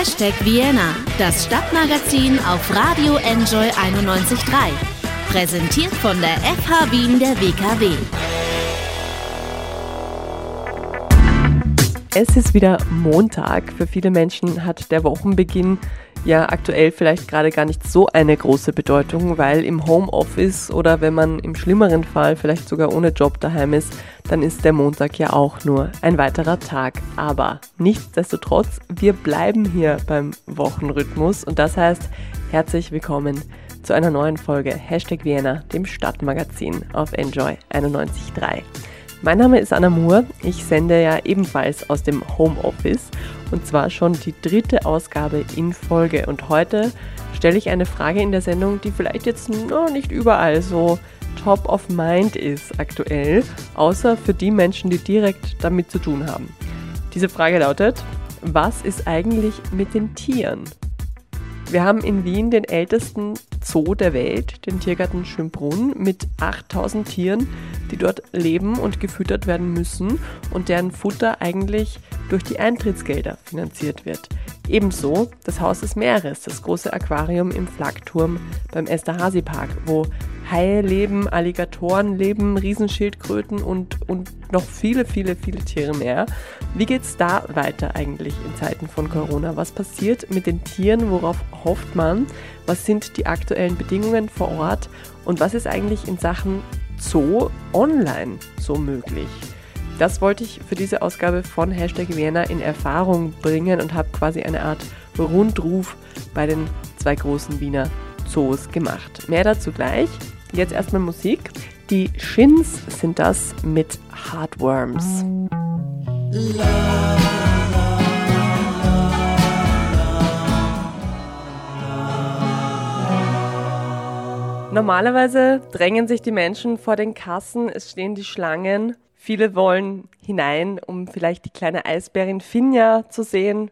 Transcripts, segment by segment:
Hashtag Vienna, das Stadtmagazin auf Radio Enjoy 91.3. Präsentiert von der FH Wien der WKW. Es ist wieder Montag. Für viele Menschen hat der Wochenbeginn ja aktuell vielleicht gerade gar nicht so eine große Bedeutung, weil im Homeoffice oder wenn man im schlimmeren Fall vielleicht sogar ohne Job daheim ist, dann ist der Montag ja auch nur ein weiterer Tag. Aber nichtsdestotrotz, wir bleiben hier beim Wochenrhythmus und das heißt herzlich willkommen zu einer neuen Folge Hashtag Vienna, dem Stadtmagazin auf Enjoy 91.3. Mein Name ist Anna Moore. Ich sende ja ebenfalls aus dem Homeoffice und zwar schon die dritte Ausgabe in Folge. Und heute stelle ich eine Frage in der Sendung, die vielleicht jetzt noch nicht überall so top of mind ist aktuell, außer für die Menschen, die direkt damit zu tun haben. Diese Frage lautet, was ist eigentlich mit den Tieren? Wir haben in Wien den ältesten Zoo der Welt, den Tiergarten Schönbrunn, mit 8000 Tieren, die dort leben und gefüttert werden müssen und deren Futter eigentlich durch die Eintrittsgelder finanziert wird. Ebenso das Haus des Meeres, das große Aquarium im Flakturm beim Esterhazy Park, wo Haie leben, Alligatoren leben, Riesenschildkröten und, und noch viele, viele, viele Tiere mehr. Wie geht's da weiter eigentlich in Zeiten von Corona? Was passiert mit den Tieren? Worauf hofft man? Was sind die aktuellen Bedingungen vor Ort? Und was ist eigentlich in Sachen Zoo online so möglich? Das wollte ich für diese Ausgabe von Hashtag Vienna in Erfahrung bringen und habe quasi eine Art Rundruf bei den zwei großen Wiener Zoos gemacht. Mehr dazu gleich. Jetzt erstmal Musik. Die Shins sind das mit Heartworms. Normalerweise drängen sich die Menschen vor den Kassen, es stehen die Schlangen. Viele wollen hinein, um vielleicht die kleine Eisbärin Finja zu sehen.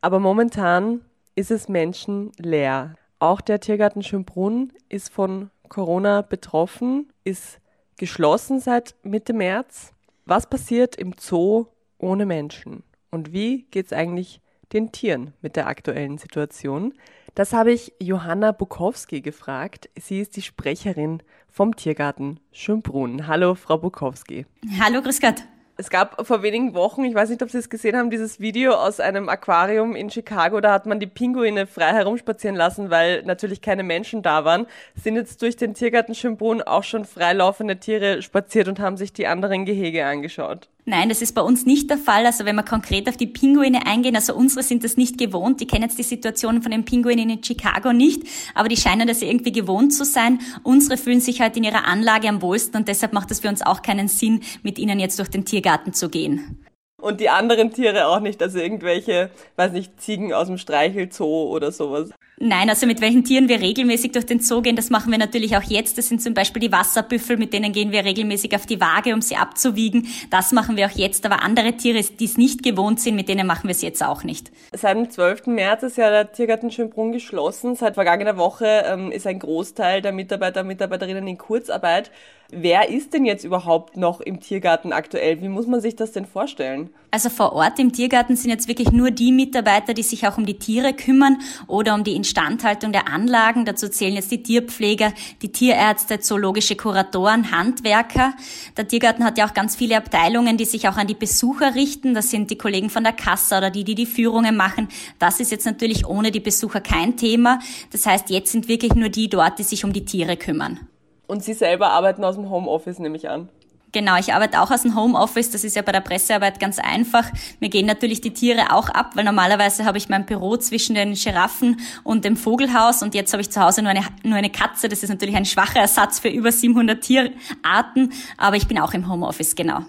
Aber momentan ist es menschenleer. Auch der Tiergarten Schönbrunn ist von Corona betroffen, ist geschlossen seit Mitte März. Was passiert im Zoo ohne Menschen? Und wie geht es eigentlich den Tieren mit der aktuellen Situation? Das habe ich Johanna Bukowski gefragt. Sie ist die Sprecherin vom Tiergarten Schönbrunn. Hallo, Frau Bukowski. Hallo, grüß Gott. Es gab vor wenigen Wochen, ich weiß nicht, ob Sie es gesehen haben, dieses Video aus einem Aquarium in Chicago. Da hat man die Pinguine frei herumspazieren lassen, weil natürlich keine Menschen da waren. Sind jetzt durch den Tiergarten Schönbrunn auch schon freilaufende Tiere spaziert und haben sich die anderen Gehege angeschaut. Nein, das ist bei uns nicht der Fall. Also wenn wir konkret auf die Pinguine eingehen, also unsere sind das nicht gewohnt. Die kennen jetzt die Situation von den Pinguinen in Chicago nicht, aber die scheinen das irgendwie gewohnt zu sein. Unsere fühlen sich halt in ihrer Anlage am wohlsten und deshalb macht es für uns auch keinen Sinn, mit ihnen jetzt durch den Tiergarten zu gehen. Und die anderen Tiere auch nicht, also irgendwelche, weiß nicht, Ziegen aus dem Streichelzoo oder sowas. Nein, also mit welchen Tieren wir regelmäßig durch den Zoo gehen, das machen wir natürlich auch jetzt. Das sind zum Beispiel die Wasserbüffel, mit denen gehen wir regelmäßig auf die Waage, um sie abzuwiegen. Das machen wir auch jetzt. Aber andere Tiere, die es nicht gewohnt sind, mit denen machen wir es jetzt auch nicht. Seit dem 12. März ist ja der Tiergarten Schönbrunn geschlossen. Seit vergangener Woche ähm, ist ein Großteil der Mitarbeiter und Mitarbeiterinnen in Kurzarbeit. Wer ist denn jetzt überhaupt noch im Tiergarten aktuell? Wie muss man sich das denn vorstellen? Also vor Ort im Tiergarten sind jetzt wirklich nur die Mitarbeiter, die sich auch um die Tiere kümmern oder um die Instandhaltung der Anlagen. Dazu zählen jetzt die Tierpfleger, die Tierärzte, zoologische Kuratoren, Handwerker. Der Tiergarten hat ja auch ganz viele Abteilungen, die sich auch an die Besucher richten. Das sind die Kollegen von der Kasse oder die, die die Führungen machen. Das ist jetzt natürlich ohne die Besucher kein Thema. Das heißt, jetzt sind wirklich nur die dort, die sich um die Tiere kümmern. Und Sie selber arbeiten aus dem Homeoffice, nehme ich an. Genau, ich arbeite auch aus dem Homeoffice. Das ist ja bei der Pressearbeit ganz einfach. Mir gehen natürlich die Tiere auch ab, weil normalerweise habe ich mein Büro zwischen den Giraffen und dem Vogelhaus und jetzt habe ich zu Hause nur eine, nur eine Katze. Das ist natürlich ein schwacher Ersatz für über 700 Tierarten, aber ich bin auch im Homeoffice, genau.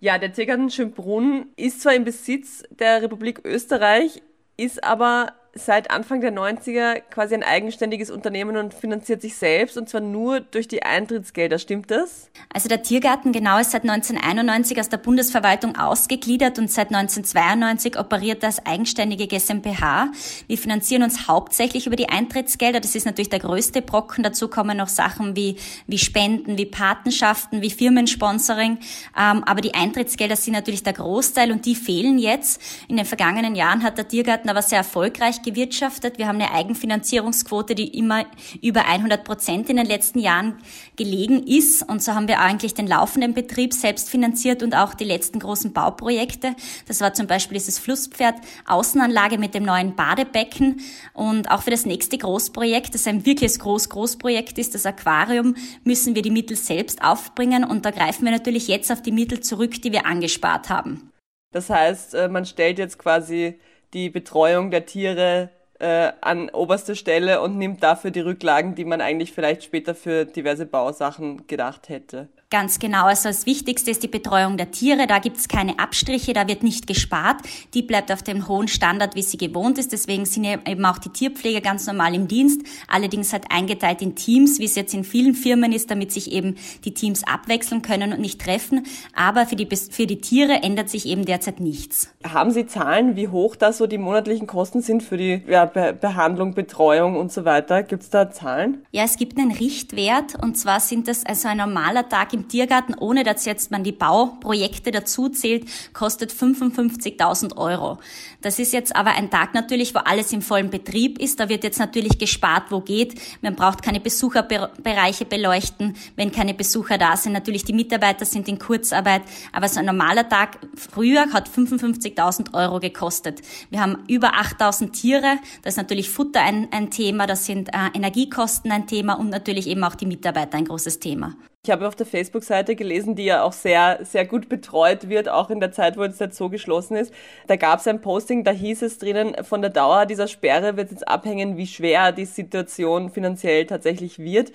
Ja, der Tiergarten Schönbrunn ist zwar im Besitz der Republik Österreich, ist aber seit Anfang der 90er quasi ein eigenständiges Unternehmen und finanziert sich selbst und zwar nur durch die Eintrittsgelder. Stimmt das? Also der Tiergarten genau ist seit 1991 aus der Bundesverwaltung ausgegliedert und seit 1992 operiert als eigenständige GmbH. Wir finanzieren uns hauptsächlich über die Eintrittsgelder. Das ist natürlich der größte Brocken. Dazu kommen noch Sachen wie, wie Spenden, wie Patenschaften, wie Firmensponsoring. Ähm, aber die Eintrittsgelder sind natürlich der Großteil und die fehlen jetzt. In den vergangenen Jahren hat der Tiergarten aber sehr erfolgreich gewirtschaftet. Wir haben eine Eigenfinanzierungsquote, die immer über 100 Prozent in den letzten Jahren gelegen ist. Und so haben wir eigentlich den laufenden Betrieb selbst finanziert und auch die letzten großen Bauprojekte. Das war zum Beispiel dieses Flusspferd Außenanlage mit dem neuen Badebecken. Und auch für das nächste Großprojekt, das ein wirkliches Groß-Großprojekt ist, das Aquarium, müssen wir die Mittel selbst aufbringen. Und da greifen wir natürlich jetzt auf die Mittel zurück, die wir angespart haben. Das heißt, äh, man stellt jetzt quasi die Betreuung der Tiere äh, an oberste Stelle und nimmt dafür die Rücklagen, die man eigentlich vielleicht später für diverse Bausachen gedacht hätte. Ganz genau. Also das Wichtigste ist die Betreuung der Tiere. Da gibt es keine Abstriche, da wird nicht gespart. Die bleibt auf dem hohen Standard, wie sie gewohnt ist. Deswegen sind eben auch die Tierpfleger ganz normal im Dienst. Allerdings halt eingeteilt in Teams, wie es jetzt in vielen Firmen ist, damit sich eben die Teams abwechseln können und nicht treffen. Aber für die, für die Tiere ändert sich eben derzeit nichts. Haben Sie Zahlen, wie hoch da so die monatlichen Kosten sind für die ja, Be Behandlung, Betreuung und so weiter? Gibt es da Zahlen? Ja, es gibt einen Richtwert und zwar sind das also ein normaler Tag im Tiergarten, ohne dass jetzt man die Bauprojekte dazu zählt, kostet 55.000 Euro. Das ist jetzt aber ein Tag natürlich, wo alles im vollen Betrieb ist. Da wird jetzt natürlich gespart, wo geht. Man braucht keine Besucherbereiche beleuchten, wenn keine Besucher da sind. Natürlich die Mitarbeiter sind in Kurzarbeit. Aber so ein normaler Tag früher hat 55.000 Euro gekostet. Wir haben über 8.000 Tiere. Da ist natürlich Futter ein, ein Thema. Das sind äh, Energiekosten ein Thema und natürlich eben auch die Mitarbeiter ein großes Thema. Ich habe auf der Facebook-Seite gelesen, die ja auch sehr, sehr gut betreut wird, auch in der Zeit, wo jetzt der Zoo geschlossen ist. Da gab es ein Posting, da hieß es drinnen, von der Dauer dieser Sperre wird jetzt abhängen, wie schwer die Situation finanziell tatsächlich wird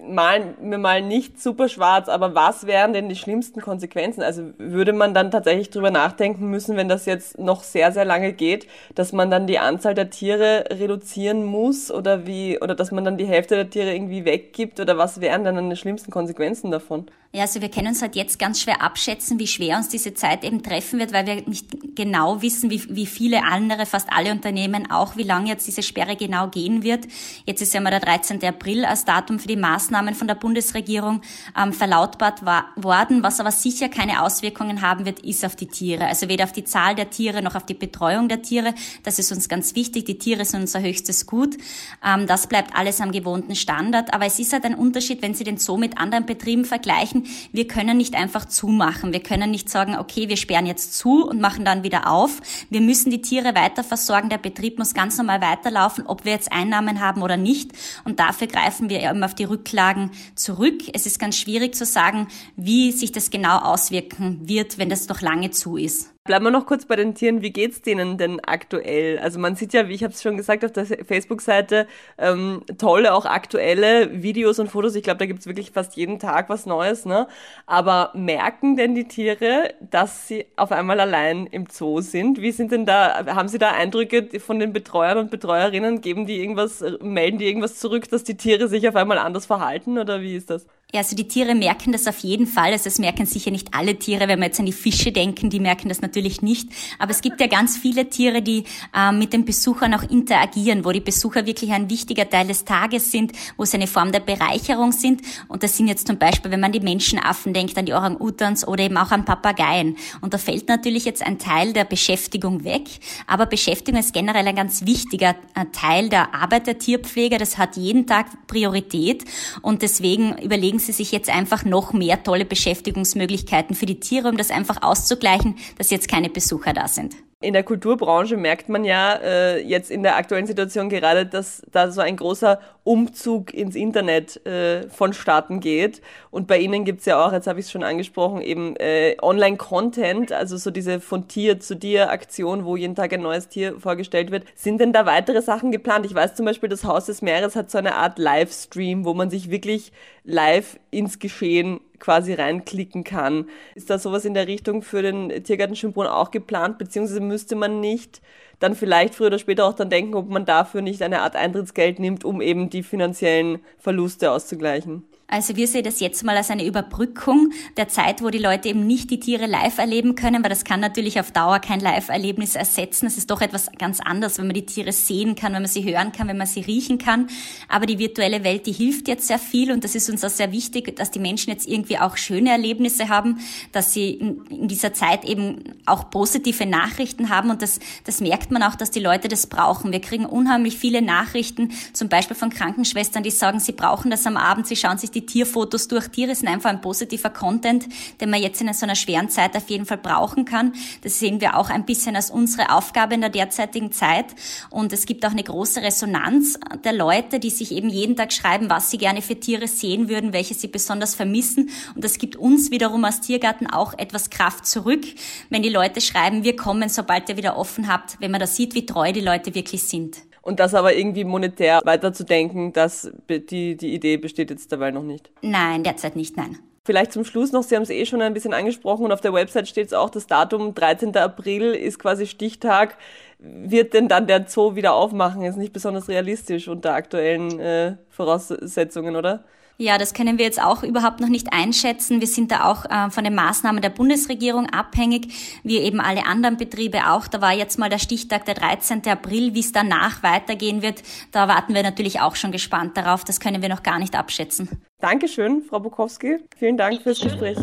malen wir mal nicht super schwarz, aber was wären denn die schlimmsten Konsequenzen? Also würde man dann tatsächlich drüber nachdenken müssen, wenn das jetzt noch sehr, sehr lange geht, dass man dann die Anzahl der Tiere reduzieren muss oder wie, oder dass man dann die Hälfte der Tiere irgendwie weggibt oder was wären dann die schlimmsten Konsequenzen davon? Ja, also wir können uns halt jetzt ganz schwer abschätzen, wie schwer uns diese Zeit eben treffen wird, weil wir nicht genau wissen, wie, wie viele andere, fast alle Unternehmen auch, wie lange jetzt diese Sperre genau gehen wird. Jetzt ist ja mal der 13. April als Datum für die Maßnahmen von der Bundesregierung ähm, verlautbart war, worden. Was aber sicher keine Auswirkungen haben wird, ist auf die Tiere. Also weder auf die Zahl der Tiere noch auf die Betreuung der Tiere. Das ist uns ganz wichtig. Die Tiere sind unser höchstes Gut. Ähm, das bleibt alles am gewohnten Standard. Aber es ist halt ein Unterschied, wenn Sie den Zoo mit anderen Betrieben vergleichen wir können nicht einfach zumachen. Wir können nicht sagen, okay, wir sperren jetzt zu und machen dann wieder auf. Wir müssen die Tiere weiter versorgen. Der Betrieb muss ganz normal weiterlaufen, ob wir jetzt Einnahmen haben oder nicht. Und dafür greifen wir eben auf die Rücklagen zurück. Es ist ganz schwierig zu sagen, wie sich das genau auswirken wird, wenn das noch lange zu ist. Bleiben wir noch kurz bei den Tieren. Wie geht's denen denn aktuell? Also man sieht ja, wie ich habe es schon gesagt auf der Facebook-Seite, ähm, tolle auch aktuelle Videos und Fotos. Ich glaube, da gibt's wirklich fast jeden Tag was Neues. Ne? Aber merken denn die Tiere, dass sie auf einmal allein im Zoo sind? Wie sind denn da? Haben Sie da Eindrücke von den Betreuern und Betreuerinnen? Geben die irgendwas? Melden die irgendwas zurück, dass die Tiere sich auf einmal anders verhalten? Oder wie ist das? Ja, also die Tiere merken das auf jeden Fall. Also es merken sicher nicht alle Tiere, wenn wir jetzt an die Fische denken, die merken das natürlich nicht. Aber es gibt ja ganz viele Tiere, die äh, mit den Besuchern auch interagieren, wo die Besucher wirklich ein wichtiger Teil des Tages sind, wo sie eine Form der Bereicherung sind. Und das sind jetzt zum Beispiel, wenn man an die Menschenaffen denkt, an die Orang-Utans oder eben auch an Papageien. Und da fällt natürlich jetzt ein Teil der Beschäftigung weg. Aber Beschäftigung ist generell ein ganz wichtiger äh, Teil der Arbeit der Tierpfleger. Das hat jeden Tag Priorität. Und deswegen überlegen sie sich jetzt einfach noch mehr tolle Beschäftigungsmöglichkeiten für die Tiere, um das einfach auszugleichen, dass jetzt keine Besucher da sind in der Kulturbranche merkt man ja äh, jetzt in der aktuellen Situation gerade, dass da so ein großer Umzug ins Internet äh, vonstatten geht. Und bei Ihnen gibt's ja auch, jetzt habe ich es schon angesprochen, eben äh, Online-Content, also so diese von Tier zu Tier Aktion, wo jeden Tag ein neues Tier vorgestellt wird. Sind denn da weitere Sachen geplant? Ich weiß zum Beispiel, das Haus des Meeres hat so eine Art Livestream, wo man sich wirklich live ins Geschehen quasi reinklicken kann. Ist da sowas in der Richtung für den Tiergarten Schönbrunn auch geplant, beziehungsweise müsste man nicht dann vielleicht früher oder später auch dann denken, ob man dafür nicht eine Art Eintrittsgeld nimmt, um eben die finanziellen Verluste auszugleichen? Also wir sehen das jetzt mal als eine Überbrückung der Zeit, wo die Leute eben nicht die Tiere live erleben können, weil das kann natürlich auf Dauer kein Live-Erlebnis ersetzen. Es ist doch etwas ganz anderes, wenn man die Tiere sehen kann, wenn man sie hören kann, wenn man sie riechen kann. Aber die virtuelle Welt, die hilft jetzt sehr viel und das ist uns auch sehr wichtig, dass die Menschen jetzt irgendwie auch schöne Erlebnisse haben, dass sie in dieser Zeit eben auch positive Nachrichten haben und das, das merkt man auch, dass die Leute das brauchen. Wir kriegen unheimlich viele Nachrichten, zum Beispiel von Krankenschwestern, die sagen, sie brauchen das am Abend, sie schauen sich die Tierfotos durch. Tiere sind einfach ein positiver Content, den man jetzt in so einer schweren Zeit auf jeden Fall brauchen kann. Das sehen wir auch ein bisschen als unsere Aufgabe in der derzeitigen Zeit. Und es gibt auch eine große Resonanz der Leute, die sich eben jeden Tag schreiben, was sie gerne für Tiere sehen würden, welche sie besonders vermissen. Und das gibt uns wiederum als Tiergarten auch etwas Kraft zurück, wenn die Leute schreiben, wir kommen, sobald ihr wieder offen habt, wenn man da sieht, wie treu die Leute wirklich sind. Und das aber irgendwie monetär weiterzudenken, das, die, die Idee besteht jetzt dabei noch nicht. Nein, derzeit nicht, nein. Vielleicht zum Schluss noch, Sie haben es eh schon ein bisschen angesprochen und auf der Website steht es auch, das Datum 13. April ist quasi Stichtag. Wird denn dann der Zoo wieder aufmachen? Ist nicht besonders realistisch unter aktuellen äh, Voraussetzungen, oder? Ja, das können wir jetzt auch überhaupt noch nicht einschätzen. Wir sind da auch äh, von den Maßnahmen der Bundesregierung abhängig, wie eben alle anderen Betriebe auch. Da war jetzt mal der Stichtag der 13. April. Wie es danach weitergehen wird, da warten wir natürlich auch schon gespannt darauf. Das können wir noch gar nicht abschätzen. Dankeschön, Frau Bukowski. Vielen Dank fürs Gespräch.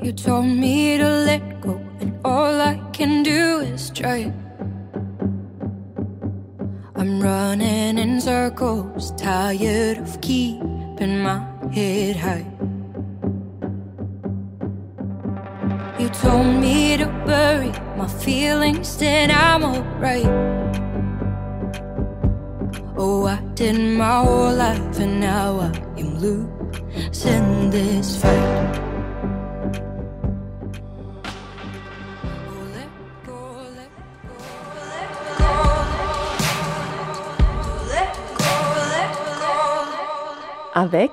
You told me to let go and all I can do is try. I'm running in circles, tired of keeping my head high. You told me to bury my feelings, then I'm alright. Oh, I did my whole life, and now I am losing this fight. Avec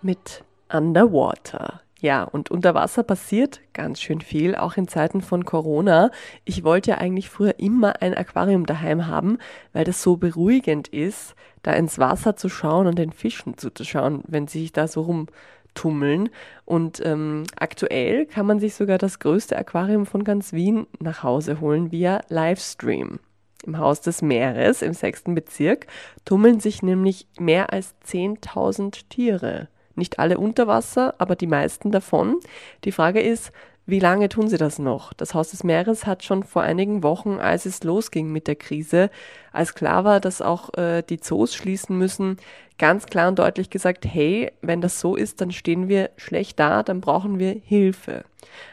mit Underwater. Ja, und unter Wasser passiert ganz schön viel, auch in Zeiten von Corona. Ich wollte ja eigentlich früher immer ein Aquarium daheim haben, weil das so beruhigend ist, da ins Wasser zu schauen und den Fischen zuzuschauen, wenn sie sich da so rumtummeln. Und ähm, aktuell kann man sich sogar das größte Aquarium von ganz Wien nach Hause holen via Livestream. Im Haus des Meeres im sechsten Bezirk tummeln sich nämlich mehr als 10.000 Tiere. Nicht alle unter Wasser, aber die meisten davon. Die Frage ist, wie lange tun sie das noch? Das Haus des Meeres hat schon vor einigen Wochen, als es losging mit der Krise, als klar war, dass auch äh, die Zoos schließen müssen, ganz klar und deutlich gesagt, hey, wenn das so ist, dann stehen wir schlecht da, dann brauchen wir Hilfe.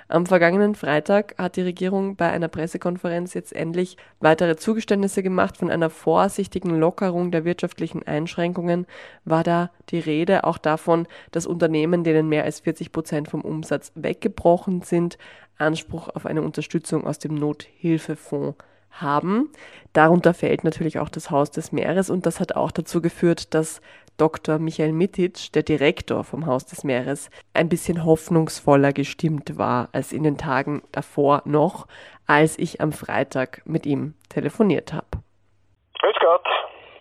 Am vergangenen Freitag hat die Regierung bei einer Pressekonferenz jetzt endlich weitere Zugeständnisse gemacht. Von einer vorsichtigen Lockerung der wirtschaftlichen Einschränkungen war da die Rede, auch davon, dass Unternehmen, denen mehr als 40 Prozent vom Umsatz weggebrochen sind, Anspruch auf eine Unterstützung aus dem Nothilfefonds haben. Darunter fällt natürlich auch das Haus des Meeres und das hat auch dazu geführt, dass Dr. Michael Mitic, der Direktor vom Haus des Meeres, ein bisschen hoffnungsvoller gestimmt war als in den Tagen davor noch, als ich am Freitag mit ihm telefoniert habe. Grüß Gott.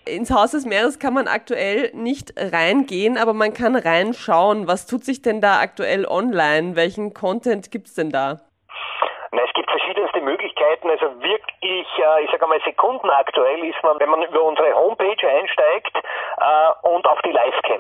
Ins Haus des Meeres kann man aktuell nicht reingehen, aber man kann reinschauen. Was tut sich denn da aktuell online? Welchen Content gibt es denn da? Na, es gibt verschiedenste Möglichkeiten. Also wirklich, äh, ich sage mal, sekundenaktuell ist man, wenn man über unsere Homepage einsteigt äh, und auf die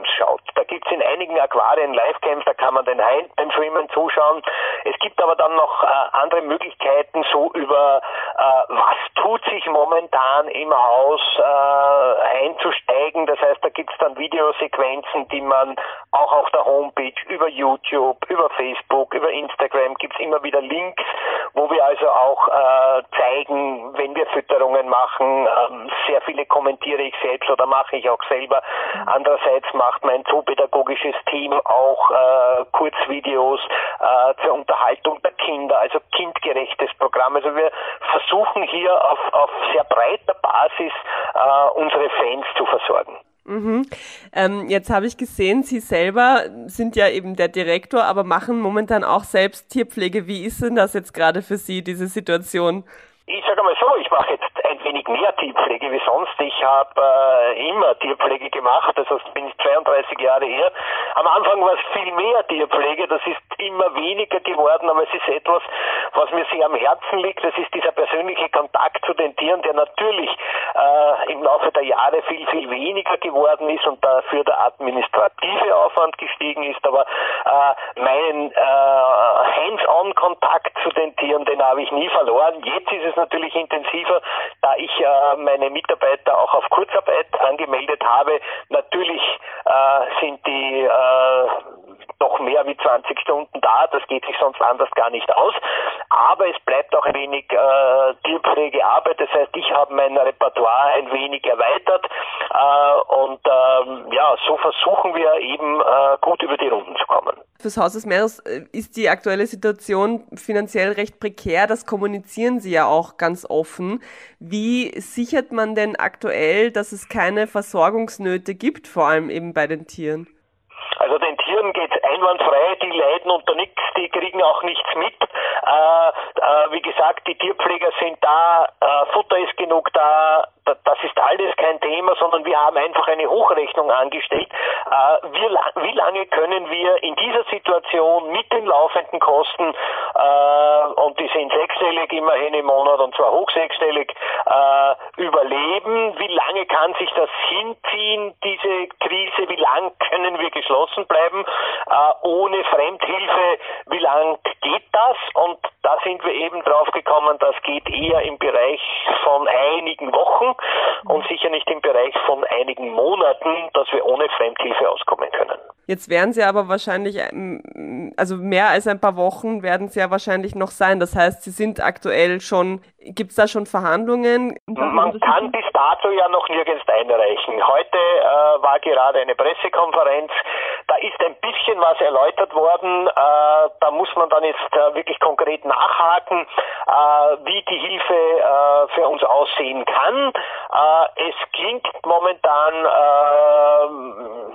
Livecams schaut. Da gibt es in einigen Aquarien Livecams, da kann man den Haien beim Schwimmen zuschauen. Es gibt aber dann noch äh, andere Möglichkeiten, so über äh, was tut sich momentan im Haus äh, einzusteigen. Das heißt, da gibt es dann Videosequenzen, die man auch auf der Homepage über YouTube, über Facebook, über Instagram gibt es immer wieder Links, wo wir also auch äh, zeigen, wenn wir Fütterungen machen. Ähm, sehr viele kommentiere ich selbst oder mache ich auch selber. Andererseits macht mein zoopädagogisches Team auch äh, Kurzvideos äh, zur Unterhaltung der Kinder, also kindgerechtes Programm. Also wir versuchen hier auf, auf sehr breiter Basis äh, unsere Fans zu versorgen. Mhm. Ähm, jetzt habe ich gesehen, Sie selber sind ja eben der Direktor, aber machen momentan auch selbst Tierpflege. Wie ist denn das jetzt gerade für Sie, diese Situation? Ich sage mal so, ich mache jetzt wenig mehr Tierpflege wie sonst. Ich habe äh, immer Tierpflege gemacht, das heißt, bin ich 32 Jahre her. Am Anfang war es viel mehr Tierpflege, das ist immer weniger geworden, aber es ist etwas, was mir sehr am Herzen liegt. Das ist dieser persönliche Kontakt zu den Tieren, der natürlich äh, im Laufe der Jahre viel, viel weniger geworden ist und dafür der administrative Aufwand gestiegen ist. Aber äh, meinen äh, Hands-on-Kontakt zu den Tieren, den habe ich nie verloren. Jetzt ist es natürlich intensiver, da ich äh, meine Mitarbeiter auch auf Kurzarbeit angemeldet habe. Natürlich äh, sind die äh, noch mehr wie 20 Stunden da, das geht sich sonst anders gar nicht aus. Aber es bleibt auch ein wenig äh, Tierpflegearbeit, das heißt, ich habe mein Repertoire ein wenig erweitert äh, und äh, ja, so versuchen wir eben äh, gut über die Runden zu kommen. Fürs Haus des Meeres äh, ist die aktuelle Situation finanziell recht prekär, das kommunizieren Sie ja auch ganz offen. Wie sichert man denn aktuell, dass es keine Versorgungsnöte gibt, vor allem eben bei den Tieren? Also den Tieren geht einwandfrei, die leiden unter nichts, die kriegen auch nichts mit. Äh, äh, wie gesagt, die Tierpfleger sind da, äh, Futter ist genug da, das ist alles kein Thema, sondern wir haben einfach eine Hochrechnung angestellt. Äh, wie, lange können wir in dieser Situation mit den laufenden Kosten, äh, und die sind sechsstellig immerhin im Monat und zwar hoch sechsstellig, äh, überleben? Wie lange kann sich das hinziehen, diese Krise? Wie lange können wir geschlossen bleiben ohne Fremdhilfe? Wie lang geht das? Und da sind wir eben drauf gekommen, das geht eher im Bereich von einigen Wochen und sicher nicht im Bereich von einigen Monaten, dass wir ohne Fremdhilfe auskommen können. Jetzt werden sie aber wahrscheinlich, ähm, also mehr als ein paar Wochen werden sie ja wahrscheinlich noch sein. Das heißt, sie sind aktuell schon, gibt es da schon Verhandlungen? Man kann bis dato ja noch nirgends einreichen. Heute äh, war gerade eine Pressekonferenz, da ist ein bisschen was erläutert worden. Äh, da muss man dann jetzt äh, wirklich konkret nachhaken, äh, wie die Hilfe äh, für uns aussehen kann. Äh, es klingt momentan,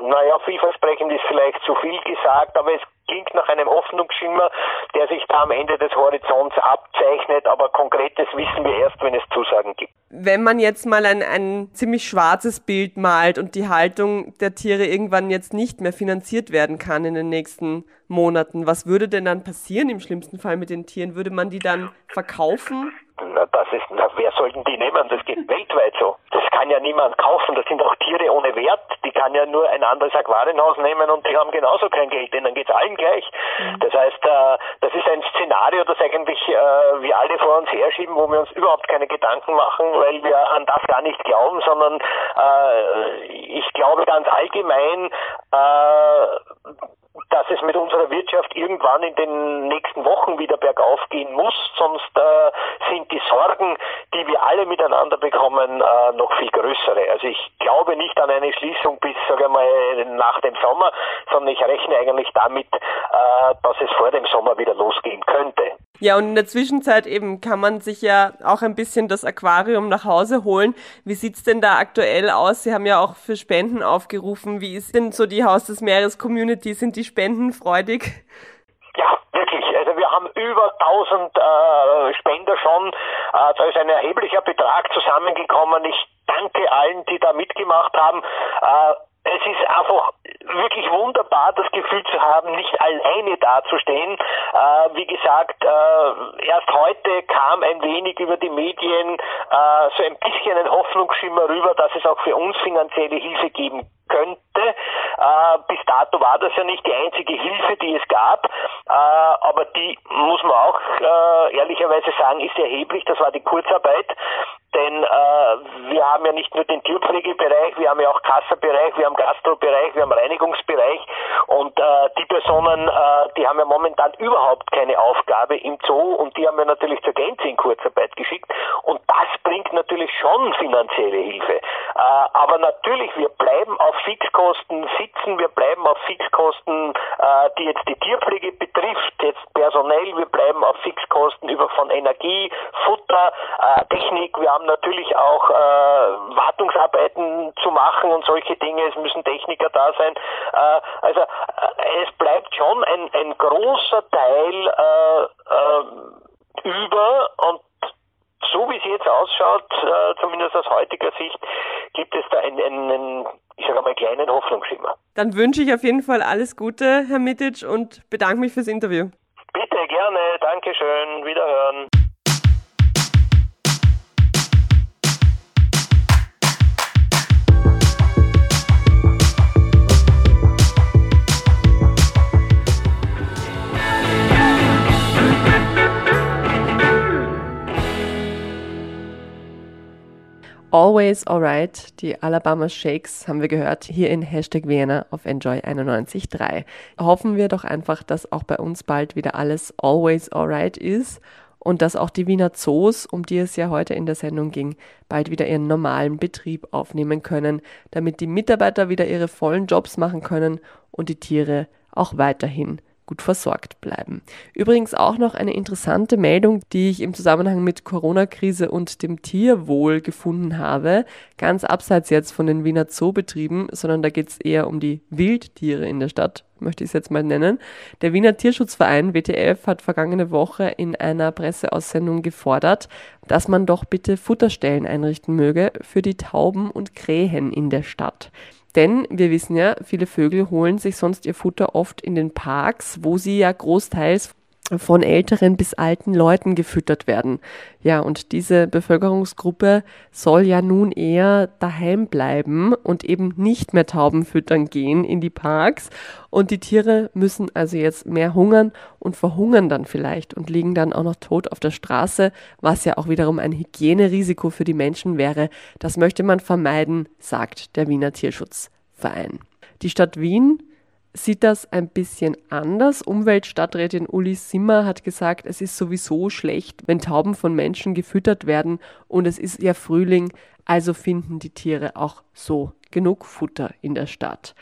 naja, vielversprechend ist vielleicht zu viel gesagt, aber es klingt nach einem Hoffnungsschimmer, der sich da am Ende des Horizonts abzeichnet, aber konkretes wissen wir erst, wenn es Zusagen gibt. Wenn man jetzt mal ein, ein ziemlich schwarzes Bild malt und die Haltung der Tiere irgendwann jetzt nicht mehr finanziert werden kann in den nächsten Monaten, was würde denn dann passieren im schlimmsten Fall mit den Tieren? Würde man die dann verkaufen? Na, das ist, na, wer sollten die nehmen? Das geht weltweit so. Das kann ja niemand kaufen. Das sind auch Tiere ohne Wert. Die kann ja nur ein anderes Aquarienhaus nehmen und die haben genauso kein Geld. Denen geht's allen gleich. Mhm. Das heißt, äh, das ist ein Szenario, das eigentlich äh, wir alle vor uns herschieben, wo wir uns überhaupt keine Gedanken machen, weil wir an das gar nicht glauben, sondern äh, ich glaube ganz allgemein, äh, dass es mit unserer Wirtschaft irgendwann in den nächsten Wochen wieder bergauf gehen muss, sonst äh, sind die Sorgen, die wir alle miteinander bekommen, äh, noch viel größere. Also ich glaube nicht an eine Schließung bis, sage ich mal, nach dem Sommer, sondern ich rechne eigentlich damit, äh, dass es vor dem Sommer wieder losgehen könnte. Ja, und in der Zwischenzeit eben kann man sich ja auch ein bisschen das Aquarium nach Hause holen. Wie sieht's denn da aktuell aus? Sie haben ja auch für Spenden aufgerufen. Wie ist denn so die Haus des Meeres Community? Sind die spendenfreudig? Ja, wirklich. Also wir haben über 1000 äh, Spender schon. Äh, da ist ein erheblicher Betrag zusammengekommen. Ich danke allen, die da mitgemacht haben. Äh, es ist einfach wirklich wunderbar, das Gefühl zu haben, nicht alleine dazustehen. Äh, wie gesagt, äh, erst heute kam ein wenig über die Medien äh, so ein bisschen ein Hoffnungsschimmer rüber, dass es auch für uns finanzielle Hilfe geben könnte. Äh, bis dato war das ja nicht die einzige Hilfe, die es gab, äh, aber die muss man auch äh, ehrlicherweise sagen, ist erheblich. Das war die Kurzarbeit. Denn äh, wir haben ja nicht nur den Tierpflegebereich, wir haben ja auch Kassabereich, wir haben Gastrobereich, wir haben Reinigungsbereich und äh, die Personen, äh, die haben ja momentan überhaupt keine Aufgabe im Zoo und die haben wir natürlich zur Gänze in Kurzarbeit geschickt und das bringt natürlich schon finanzielle Hilfe. Äh, aber natürlich, wir bleiben auf Fixkosten sitzen, wir bleiben auf Fixkosten, äh, die jetzt die Tierpflege betrifft, jetzt personell, wir bleiben auf Fixkosten über von Energie, Futter, äh, Technik. Wir haben natürlich auch Wartungsarbeiten zu machen und solche Dinge. Es müssen Techniker da sein. also es bleibt schon ein, ein großer Teil über und so wie es jetzt ausschaut, äh, zumindest aus heutiger Sicht, gibt es da einen, einen ich sage mal, kleinen Hoffnungsschimmer. Dann wünsche ich auf jeden Fall alles Gute, Herr Mitic, und bedanke mich fürs Interview. Bitte, gerne. Dankeschön. Wiederhören. Always Alright, die Alabama Shakes haben wir gehört, hier in Hashtag Vienna auf Enjoy913. Hoffen wir doch einfach, dass auch bei uns bald wieder alles Always Alright ist und dass auch die Wiener Zoos, um die es ja heute in der Sendung ging, bald wieder ihren normalen Betrieb aufnehmen können, damit die Mitarbeiter wieder ihre vollen Jobs machen können und die Tiere auch weiterhin gut versorgt bleiben. Übrigens auch noch eine interessante Meldung, die ich im Zusammenhang mit Corona-Krise und dem Tierwohl gefunden habe. Ganz abseits jetzt von den Wiener Zoobetrieben, sondern da geht es eher um die Wildtiere in der Stadt, möchte ich es jetzt mal nennen. Der Wiener Tierschutzverein WTF hat vergangene Woche in einer Presseaussendung gefordert, dass man doch bitte Futterstellen einrichten möge für die Tauben und Krähen in der Stadt. Denn wir wissen ja, viele Vögel holen sich sonst ihr Futter oft in den Parks, wo sie ja großteils von älteren bis alten Leuten gefüttert werden. Ja, und diese Bevölkerungsgruppe soll ja nun eher daheim bleiben und eben nicht mehr Tauben füttern gehen in die Parks. Und die Tiere müssen also jetzt mehr hungern und verhungern dann vielleicht und liegen dann auch noch tot auf der Straße, was ja auch wiederum ein Hygienerisiko für die Menschen wäre. Das möchte man vermeiden, sagt der Wiener Tierschutzverein. Die Stadt Wien sieht das ein bisschen anders. Umweltstadträtin Uli Simmer hat gesagt, es ist sowieso schlecht, wenn Tauben von Menschen gefüttert werden und es ist ja Frühling, also finden die Tiere auch so genug Futter in der Stadt.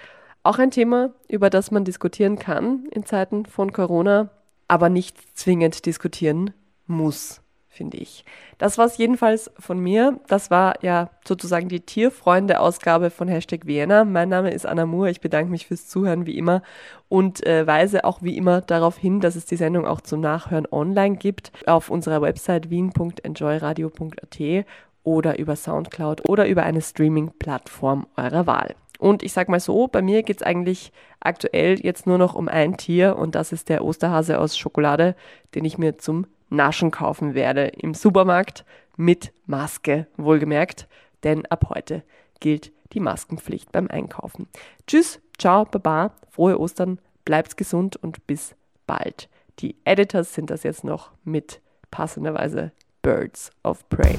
Auch ein Thema, über das man diskutieren kann in Zeiten von Corona, aber nicht zwingend diskutieren muss finde ich. Das war es jedenfalls von mir. Das war ja sozusagen die Tierfreunde-Ausgabe von Hashtag Vienna. Mein Name ist Anna Moore. Ich bedanke mich fürs Zuhören wie immer und äh, weise auch wie immer darauf hin, dass es die Sendung auch zum Nachhören online gibt auf unserer Website wien.enjoyradio.at oder über Soundcloud oder über eine Streaming-Plattform eurer Wahl. Und ich sag mal so, bei mir geht es eigentlich aktuell jetzt nur noch um ein Tier und das ist der Osterhase aus Schokolade, den ich mir zum Naschen kaufen werde im Supermarkt mit Maske, wohlgemerkt, denn ab heute gilt die Maskenpflicht beim Einkaufen. Tschüss, ciao, baba, frohe Ostern, bleibt's gesund und bis bald. Die Editors sind das jetzt noch mit passenderweise Birds of Prey.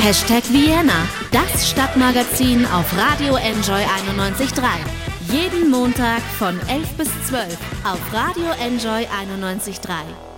Hashtag Vienna, das Stadtmagazin auf Radio Enjoy 91.3. Jeden Montag von 11 bis 12 auf Radio Enjoy 91.3.